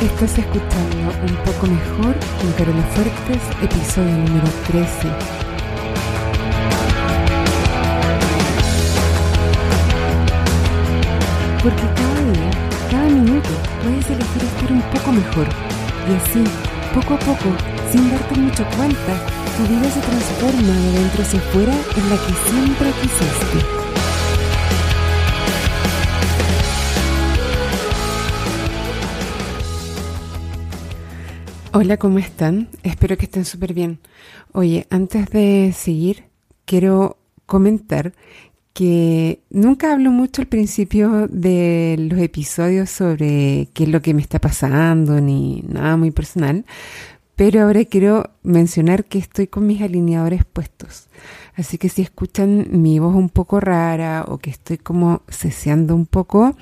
Estás escuchando Un poco mejor con Carola Fuertes, episodio número 13. Porque cada día, cada minuto, puedes elegir estar un poco mejor. Y así, poco a poco, sin darte mucho cuenta, tu vida se transforma de dentro hacia afuera en la que siempre quisiste. Hola, ¿cómo están? Espero que estén súper bien. Oye, antes de seguir, quiero comentar que nunca hablo mucho al principio de los episodios sobre qué es lo que me está pasando, ni nada muy personal, pero ahora quiero mencionar que estoy con mis alineadores puestos. Así que si escuchan mi voz un poco rara o que estoy como ceseando un poco,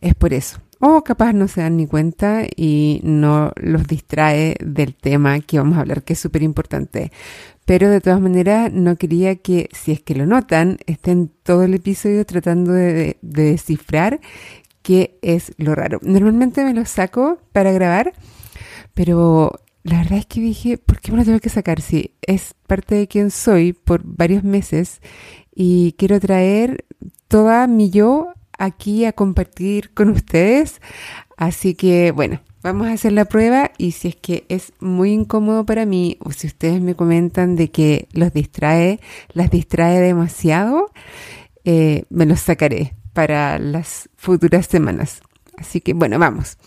es por eso o capaz no se dan ni cuenta y no los distrae del tema que vamos a hablar, que es súper importante. Pero de todas maneras, no quería que, si es que lo notan, estén todo el episodio tratando de, descifrar qué es lo raro. Normalmente me lo saco para grabar, pero la verdad es que dije, ¿por qué me lo tengo que sacar? Si es parte de quien soy por varios meses y quiero traer toda mi yo aquí a compartir con ustedes. Así que bueno, vamos a hacer la prueba y si es que es muy incómodo para mí o si ustedes me comentan de que los distrae, las distrae demasiado, eh, me los sacaré para las futuras semanas. Así que bueno, vamos.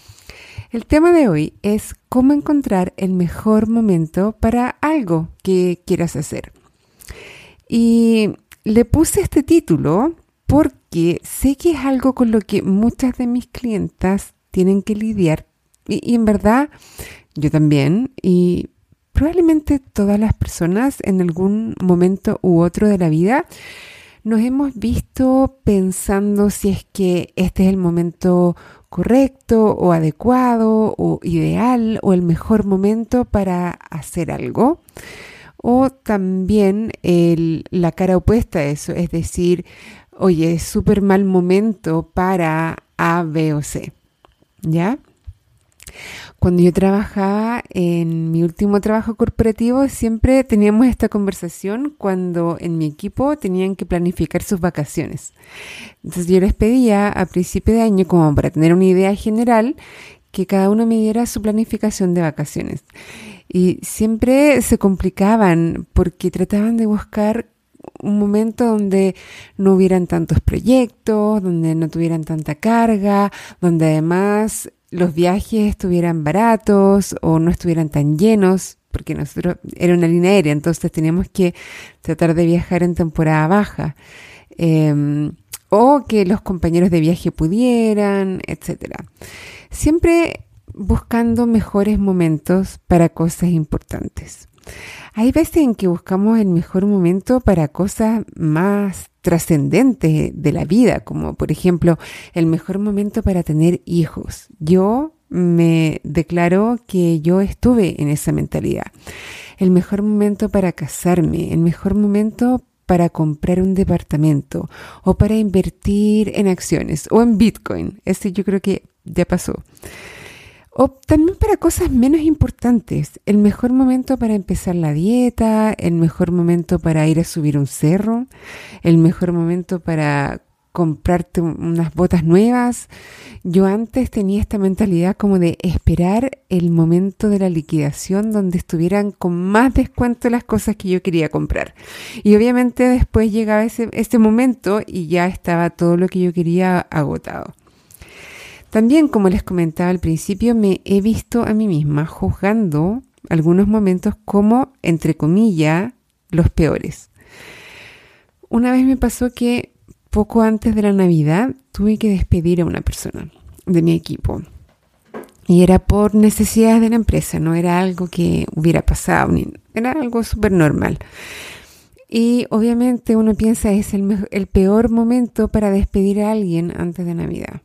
El tema de hoy es cómo encontrar el mejor momento para algo que quieras hacer. Y le puse este título porque sé que es algo con lo que muchas de mis clientas tienen que lidiar y, en verdad yo también y probablemente todas las personas en algún momento u otro de la vida nos hemos visto pensando si es que este es el momento correcto o adecuado o ideal o el mejor momento para hacer algo. O también la cara opuesta a eso, es decir, oye, es súper mal momento para A, B o C. ¿Ya? Cuando yo trabajaba en mi último trabajo corporativo, siempre teníamos esta conversación cuando en mi equipo tenían que planificar sus vacaciones. Entonces yo les pedía a principio de año, como para tener una idea general, que cada uno me diera su planificación de vacaciones. Y siempre se complicaban porque trataban de buscar un momento donde no hubieran tantos proyectos, donde no tuvieran tanta carga, donde además los viajes estuvieran baratos o no estuvieran tan llenos, porque nosotros era una línea aérea, entonces teníamos que tratar de viajar en temporada baja. Em, o que los compañeros de viaje pudieran, etcétera. Siempre buscando mejores momentos para cosas importantes. Hay veces en que buscamos el mejor momento para cosas más trascendentes de la vida, como por ejemplo el mejor momento para tener hijos. Yo me declaro que yo estuve en esa mentalidad. El mejor momento para casarme, el mejor momento para comprar un departamento o para invertir en acciones o en Bitcoin. Ese yo creo que ya pasó. O también para cosas menos importantes, el mejor momento para empezar la dieta, el mejor momento para ir a subir un cerro, el mejor momento para comprarte unas botas nuevas. Yo antes tenía esta mentalidad como de esperar el momento de la liquidación donde estuvieran con más descuento las cosas que yo quería comprar. Y obviamente después llegaba ese, ese momento y ya estaba todo lo que yo quería agotado. También, como les comentaba al principio, me he visto a mí misma juzgando algunos momentos como, entre comillas, los peores. Una vez me pasó que poco antes de la Navidad tuve que despedir a una persona de mi equipo. Y era por necesidades de la empresa, no era algo que hubiera pasado, era algo súper normal. Y obviamente uno piensa es el, el peor momento para despedir a alguien antes de Navidad.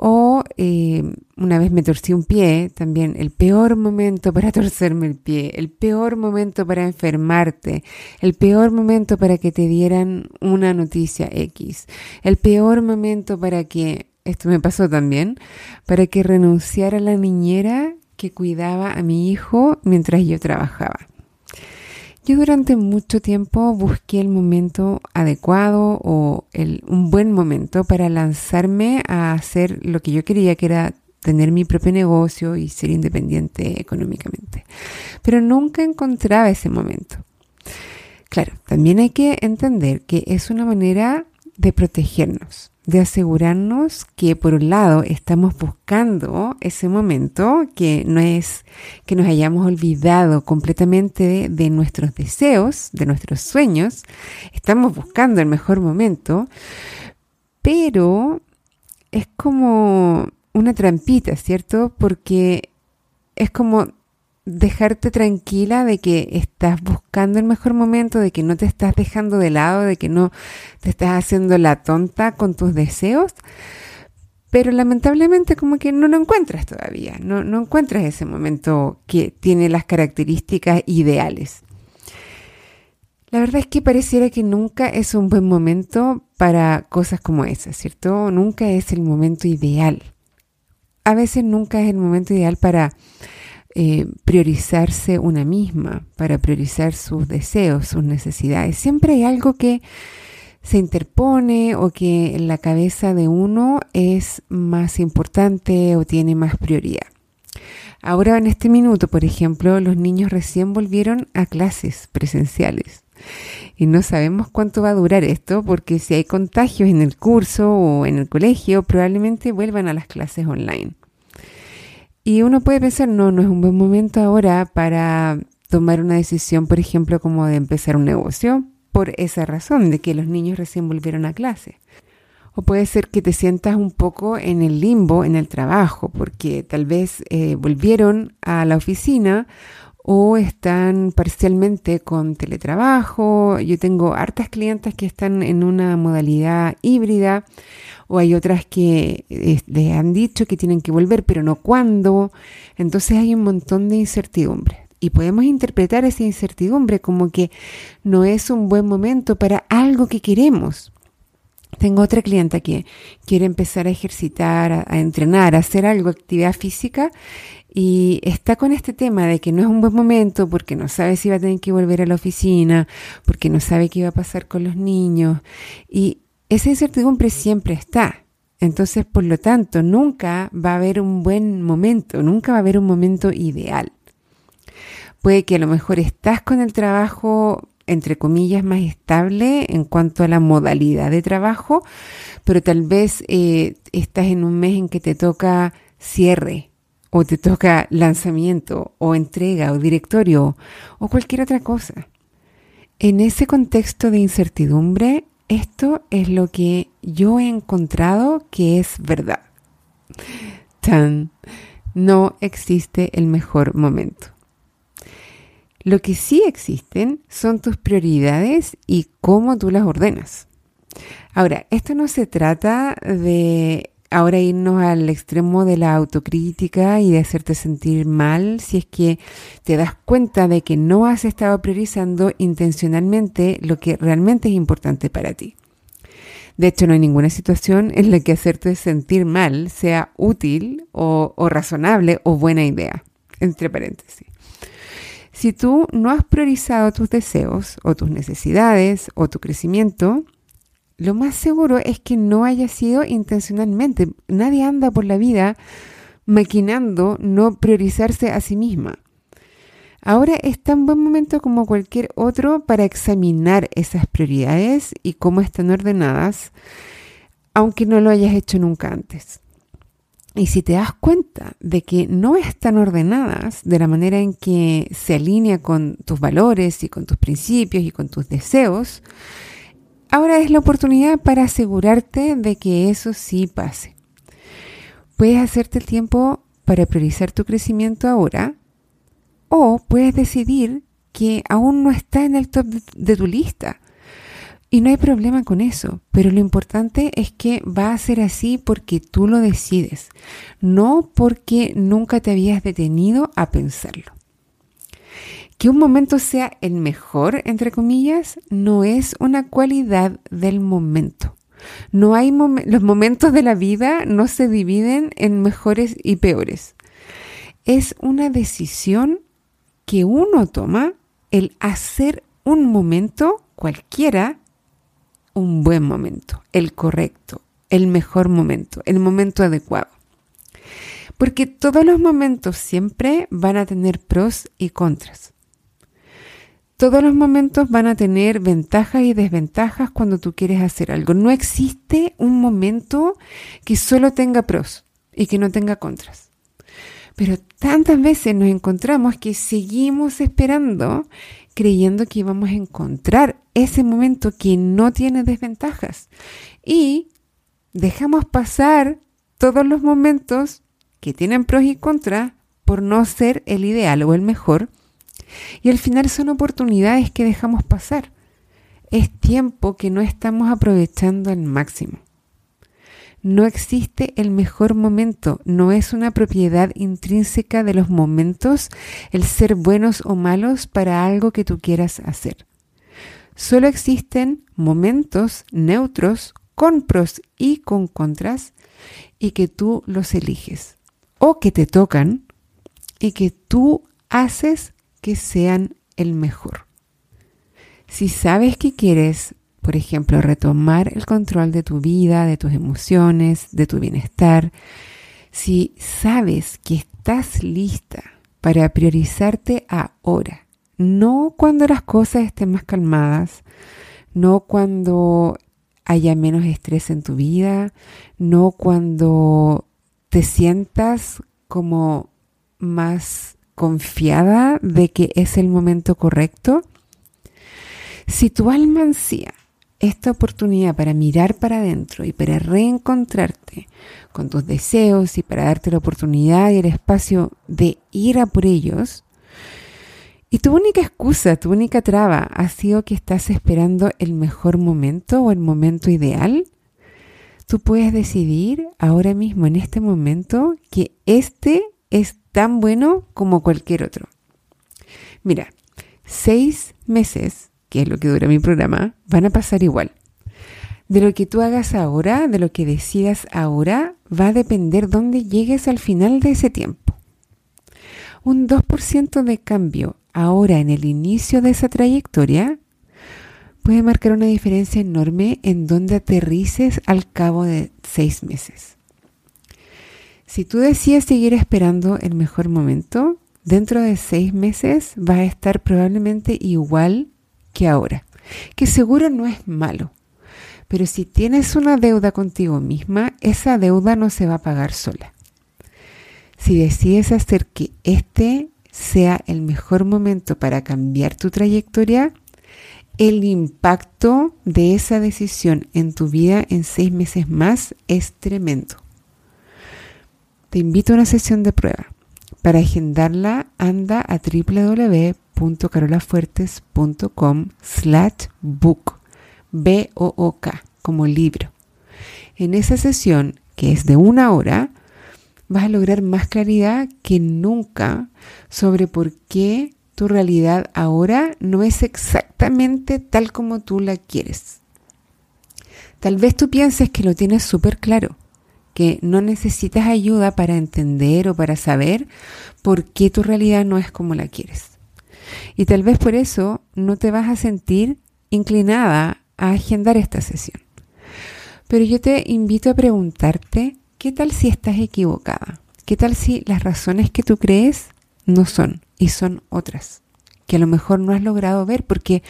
O eh, una vez me torcí un pie, también el peor momento para torcerme el pie, el peor momento para enfermarte, el peor momento para que te dieran una noticia X, el peor momento para que esto me pasó también, para que renunciara la niñera que cuidaba a mi hijo mientras yo trabajaba. Yo durante mucho tiempo busqué el momento adecuado o el, un buen momento para lanzarme a hacer lo que yo quería, que era tener mi propio negocio y ser independiente económicamente. Pero nunca encontraba ese momento. Claro, también hay que entender que es una manera de protegernos de asegurarnos que por un lado estamos buscando ese momento, que no es que nos hayamos olvidado completamente de, nuestros deseos, de nuestros sueños, estamos buscando el mejor momento, pero es como una trampita, ¿cierto? Porque es como dejarte tranquila de que estás buscando el mejor momento, de que no te estás dejando de lado, de que no te estás haciendo la tonta con tus deseos, pero lamentablemente como que no lo encuentras todavía, no, no encuentras ese momento que tiene las características ideales. La verdad es que pareciera que nunca es un buen momento para cosas como esas, ¿cierto? Nunca es el momento ideal. A veces nunca es el momento ideal para eh, priorizarse una misma, para priorizar sus deseos, sus necesidades. Siempre hay algo que se interpone o que en la cabeza de uno es más importante o tiene más prioridad. Ahora en este minuto, por ejemplo, los niños recién volvieron a clases presenciales. Y no sabemos cuánto va a durar esto, porque si hay contagios en el curso o en el colegio, probablemente vuelvan a las clases online. Y uno puede pensar, no, no es un buen momento ahora para tomar una decisión, por ejemplo, como de empezar un negocio, por esa razón, de que los niños recién volvieron a clase. O puede ser que te sientas un poco en el limbo en el trabajo, porque tal vez eh, volvieron a la oficina o están parcialmente con teletrabajo. Yo tengo hartas clientes que están en una modalidad híbrida o hay otras que eh, les han dicho que tienen que volver, pero no cuándo. Entonces hay un montón de incertidumbre. Y podemos interpretar esa incertidumbre como que no es un buen momento para algo que queremos. Tengo otra clienta que quiere empezar a ejercitar, a, entrenar, a hacer algo, actividad física, y está con este tema de que no es un buen momento porque no sabe si va a tener que volver a la oficina, porque no sabe qué va a pasar con los niños. Y esa incertidumbre siempre está. Entonces, por lo tanto, nunca va a haber un buen momento, nunca va a haber un momento ideal. Puede que a lo mejor estás con el trabajo, entre comillas, más estable en cuanto a la modalidad de trabajo, pero tal vez eh, estás en un mes en que te toca cierre o te toca lanzamiento o entrega o directorio o cualquier otra cosa. En ese contexto de incertidumbre esto es lo que yo he encontrado que es verdad. Tan, no existe el mejor momento. Lo que sí existen son tus prioridades y cómo tú las ordenas. Ahora, esto no se trata de ahora irnos al extremo de la autocrítica y de hacerte sentir mal si es que te das cuenta de que no has estado priorizando intencionalmente lo que realmente es importante para ti. De hecho, no hay ninguna situación en la que hacerte sentir mal sea útil o, o razonable o buena idea, entre paréntesis. Si tú no has priorizado tus deseos o tus necesidades o tu crecimiento, lo más seguro es que no haya sido intencionalmente. Nadie anda por la vida maquinando no priorizarse a sí misma. Ahora es tan buen momento como cualquier otro para examinar esas prioridades y cómo están ordenadas, aunque no lo hayas hecho nunca antes. Y si te das cuenta de que no están ordenadas de la manera en que se alinea con tus valores y con tus principios y con tus deseos, Ahora es la oportunidad para asegurarte de que eso sí pase. Puedes hacerte el tiempo para priorizar tu crecimiento ahora o puedes decidir que aún no está en el top de, tu lista. Y no hay problema con eso, pero lo importante es que va a ser así porque tú lo decides, no porque nunca te habías detenido a pensarlo. Que un momento sea el mejor, entre comillas, no es una cualidad del momento. No hay los momentos de la vida no se dividen en mejores y peores. Es una decisión que uno toma el hacer un momento cualquiera un buen momento, el correcto, el mejor momento, el momento adecuado. Porque todos los momentos siempre van a tener pros y contras. Todos los momentos van a tener ventajas y desventajas cuando tú quieres hacer algo. No existe un momento que solo tenga pros y que no tenga contras. Pero tantas veces nos encontramos que seguimos esperando creyendo que íbamos a encontrar ese momento que no tiene desventajas. Y dejamos pasar todos los momentos que tienen pros y contras por no ser el ideal o el mejor y al final son oportunidades que dejamos pasar. Es tiempo que no estamos aprovechando al máximo. No existe el mejor momento, no es una propiedad intrínseca de los momentos el ser buenos o malos para algo que tú quieras hacer. Solo existen momentos neutros con pros y con contras y que tú los eliges o que te tocan y que tú haces que sean el mejor. Si sabes que quieres, por ejemplo, retomar el control de tu vida, de tus emociones, de tu bienestar, si sabes que estás lista para priorizarte ahora, no cuando las cosas estén más calmadas, no cuando haya menos estrés en tu vida, no cuando te sientas como más confiada de que es el momento correcto? Si tu alma ansía esta oportunidad para mirar para adentro y para reencontrarte con tus deseos y para darte la oportunidad y el espacio de ir a por ellos, y tu única excusa, tu única traba ha sido que estás esperando el mejor momento o el momento ideal, tú puedes decidir ahora mismo, en este momento, que este es tan bueno como cualquier otro. Mira, seis meses, que es lo que dura mi programa, van a pasar igual. De lo que tú hagas ahora, de lo que decidas ahora, va a depender dónde llegues al final de ese tiempo. Un 2% de cambio ahora en el inicio de esa trayectoria puede marcar una diferencia enorme en dónde aterrices al cabo de seis meses. Si tú decides seguir esperando el mejor momento, dentro de seis meses vas a estar probablemente igual que ahora, que seguro no es malo. Pero si tienes una deuda contigo misma, esa deuda no se va a pagar sola. Si decides hacer que este sea el mejor momento para cambiar tu trayectoria, el impacto de esa decisión en tu vida en seis meses más es tremendo. Te invito a una sesión de prueba. Para agendarla, anda a www.carolafuertes.com slash book, B-O-O-K, como libro. En esa sesión, que es de una hora, vas a lograr más claridad que nunca sobre por qué tu realidad ahora no es exactamente tal como tú la quieres. Tal vez tú pienses que lo tienes súper claro, que no necesitas ayuda para entender o para saber por qué tu realidad no es como la quieres. Y tal vez por eso no te vas a sentir inclinada a agendar esta sesión. Pero yo te invito a preguntarte, ¿qué tal si estás equivocada? ¿Qué tal si las razones que tú crees no son y son otras? Que a lo mejor no has logrado ver porque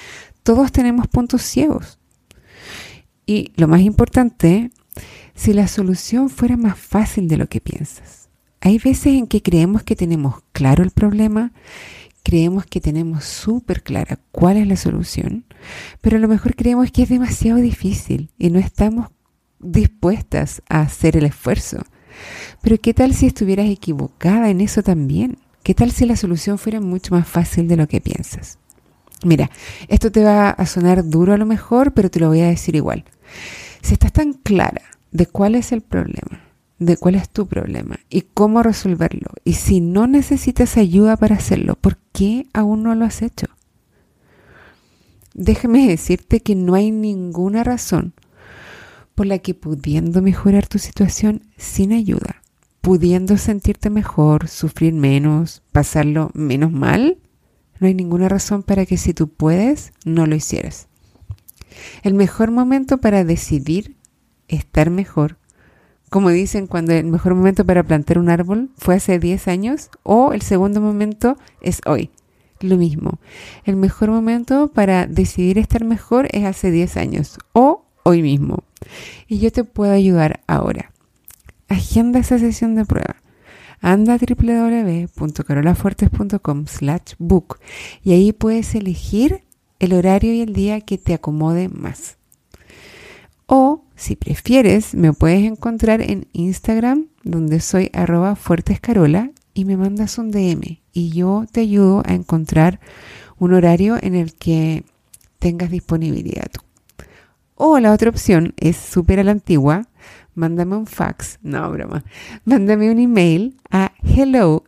todos tenemos puntos ciegos. Y lo más importante si la solución fuera más fácil de lo que piensas. Hay veces en que creemos que tenemos claro el problema, creemos que tenemos súper clara cuál es la solución, pero a lo mejor creemos que es demasiado difícil y no estamos dispuestas a hacer el esfuerzo. Pero ¿qué tal si estuvieras equivocada en eso también? ¿Qué tal si la solución fuera mucho más fácil de lo que piensas? Mira, esto te va a sonar duro a lo mejor, pero te lo voy a decir igual. Si estás tan clara de cuál es el problema, de cuál es tu problema y cómo resolverlo. Y si no necesitas ayuda para hacerlo, ¿por qué aún no lo has hecho? Déjame decirte que no hay ninguna razón por la que pudiendo mejorar tu situación sin ayuda, pudiendo sentirte mejor, sufrir menos, pasarlo menos mal, no hay ninguna razón para que si tú puedes, no lo hicieras. El mejor momento para decidir estar mejor, como dicen cuando el mejor momento para plantar un árbol fue hace 10 años o el segundo momento es hoy. Lo mismo, el mejor momento para decidir estar mejor es hace 10 años o hoy mismo. Y yo te puedo ayudar ahora. Agenda esa sesión de prueba. Anda a www.carolafuertes.com slash book y ahí puedes elegir el horario y el día que te acomode más. O si prefieres, me puedes encontrar en Instagram, donde soy arroba fuertescarola, y me mandas un DM y yo te ayudo a encontrar un horario en el que tengas disponibilidad tú. O la otra opción es súper a la antigua, mándame un fax, no broma, mándame un email a hello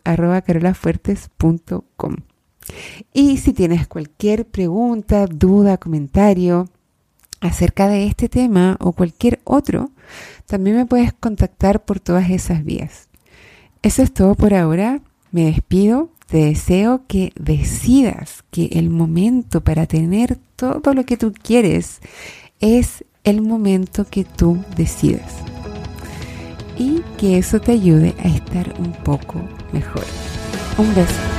Y si tienes cualquier pregunta, duda, comentario acerca de este tema o cualquier otro, también me puedes contactar por todas esas vías. Eso es todo por ahora. Me despido. Te deseo que decidas que el momento para tener todo lo que tú quieres es el momento que tú decidas. Y que eso te ayude a estar un poco mejor. Un beso.